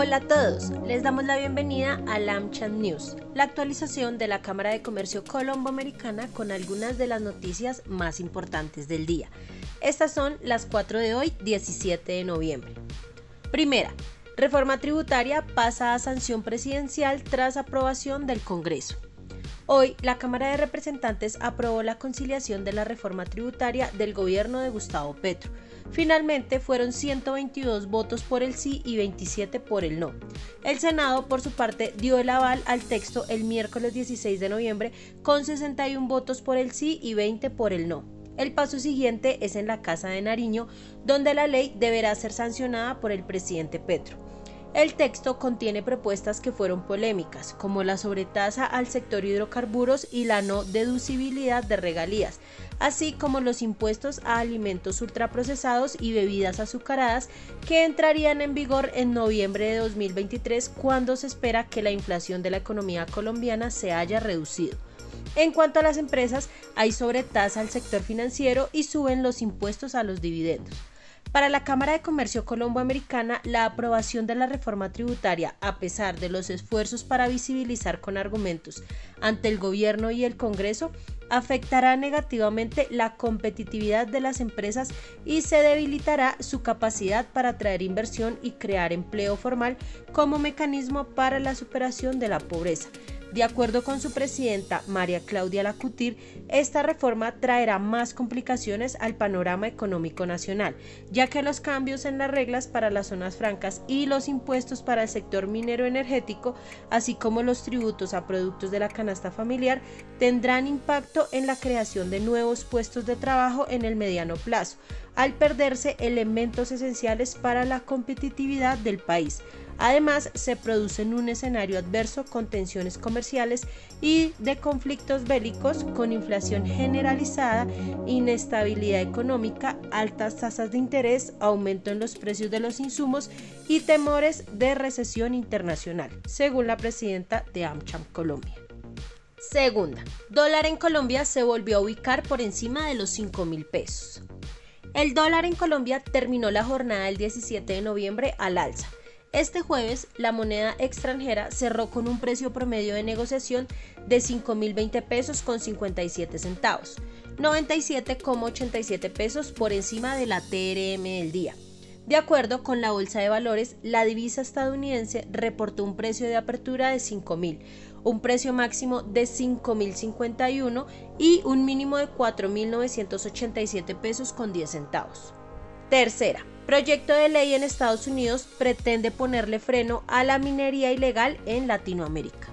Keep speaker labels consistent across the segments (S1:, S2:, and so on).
S1: Hola a todos, les damos la bienvenida a LAMCHAN News, la actualización de la Cámara de Comercio Colombo-Americana con algunas de las noticias más importantes del día. Estas son las 4 de hoy, 17 de noviembre. Primera, reforma tributaria pasa a sanción presidencial tras aprobación del Congreso. Hoy, la Cámara de Representantes aprobó la conciliación de la reforma tributaria del gobierno de Gustavo Petro Finalmente fueron 122 votos por el sí y 27 por el no. El Senado, por su parte, dio el aval al texto el miércoles 16 de noviembre con 61 votos por el sí y 20 por el no. El paso siguiente es en la Casa de Nariño, donde la ley deberá ser sancionada por el presidente Petro. El texto contiene propuestas que fueron polémicas, como la sobretasa al sector hidrocarburos y la no deducibilidad de regalías, así como los impuestos a alimentos ultraprocesados y bebidas azucaradas que entrarían en vigor en noviembre de 2023 cuando se espera que la inflación de la economía colombiana se haya reducido. En cuanto a las empresas, hay sobretasa al sector financiero y suben los impuestos a los dividendos. Para la Cámara de Comercio Colombo-Americana, la aprobación de la reforma tributaria, a pesar de los esfuerzos para visibilizar con argumentos ante el gobierno y el Congreso, afectará negativamente la competitividad de las empresas y se debilitará su capacidad para atraer inversión y crear empleo formal como mecanismo para la superación de la pobreza. De acuerdo con su presidenta María Claudia Lacutir, esta reforma traerá más complicaciones al panorama económico nacional, ya que los cambios en las reglas para las zonas francas y los impuestos para el sector minero energético, así como los tributos a productos de la canasta familiar, tendrán impacto en la creación de nuevos puestos de trabajo en el mediano plazo, al perderse elementos esenciales para la competitividad del país. Además, se produce en un escenario adverso con tensiones comerciales y de conflictos bélicos, con inflación generalizada, inestabilidad económica, altas tasas de interés, aumento en los precios de los insumos y temores de recesión internacional, según la presidenta de AmCham Colombia. Segunda, dólar en Colombia se volvió a ubicar por encima de los 5 mil pesos. El dólar en Colombia terminó la jornada del 17 de noviembre al alza, este jueves, la moneda extranjera cerró con un precio promedio de negociación de 5.020 pesos con 57 centavos, 97,87 pesos por encima de la TRM del día. De acuerdo con la Bolsa de Valores, la divisa estadounidense reportó un precio de apertura de 5.000, un precio máximo de 5.051 y un mínimo de 4.987 pesos con 10 centavos. Tercera, proyecto de ley en Estados Unidos pretende ponerle freno a la minería ilegal en Latinoamérica.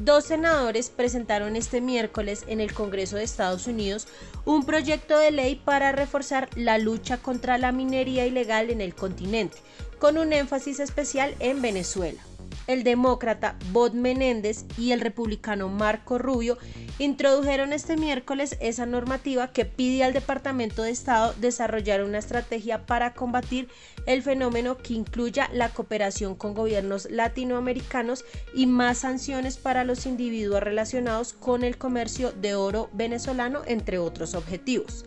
S1: Dos senadores presentaron este miércoles en el Congreso de Estados Unidos un proyecto de ley para reforzar la lucha contra la minería ilegal en el continente, con un énfasis especial en Venezuela el demócrata Bob Menéndez y el republicano Marco Rubio introdujeron este miércoles esa normativa que pide al Departamento de Estado desarrollar una estrategia para combatir el fenómeno que incluya la cooperación con gobiernos latinoamericanos y más sanciones para los individuos relacionados con el comercio de oro venezolano, entre otros objetivos.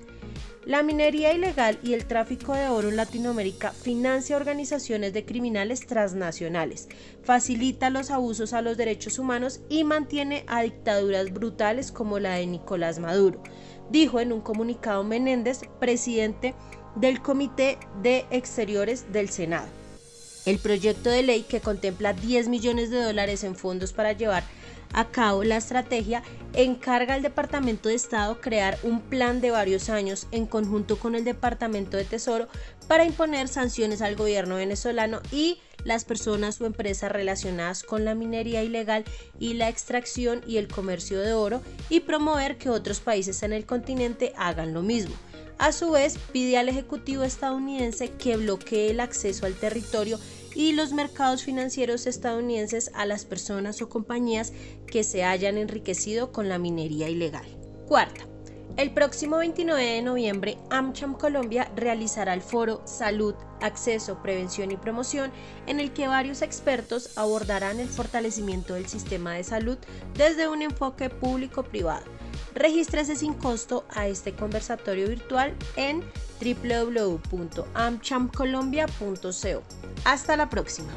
S1: La minería ilegal y el tráfico de oro en Latinoamérica financia organizaciones de criminales transnacionales, facilita los abusos a los derechos humanos y mantiene a dictaduras brutales como la de Nicolás Maduro, dijo en un comunicado Menéndez, presidente del Comité de Exteriores del Senado. El proyecto de ley que contempla 10 millones de dólares en fondos para llevar a cabo la estrategia, encarga al Departamento de Estado crear un plan de varios años en conjunto con el Departamento de Tesoro para imponer sanciones al gobierno venezolano y las personas o empresas relacionadas con la minería ilegal y la extracción y el comercio de oro y promover que otros países en el continente hagan lo mismo. A su vez, pide al Ejecutivo estadounidense que bloquee el acceso al territorio y los mercados financieros estadounidenses a las personas o compañías que se hayan enriquecido con la minería ilegal. Cuarta, el próximo 29 de noviembre, AmCham Colombia realizará el foro Salud, Acceso, Prevención y Promoción, en el que varios expertos abordarán el fortalecimiento del sistema de salud desde un enfoque público-privado. Regístrese sin costo a este conversatorio virtual en www.amchamcolombia.co. Hasta la próxima.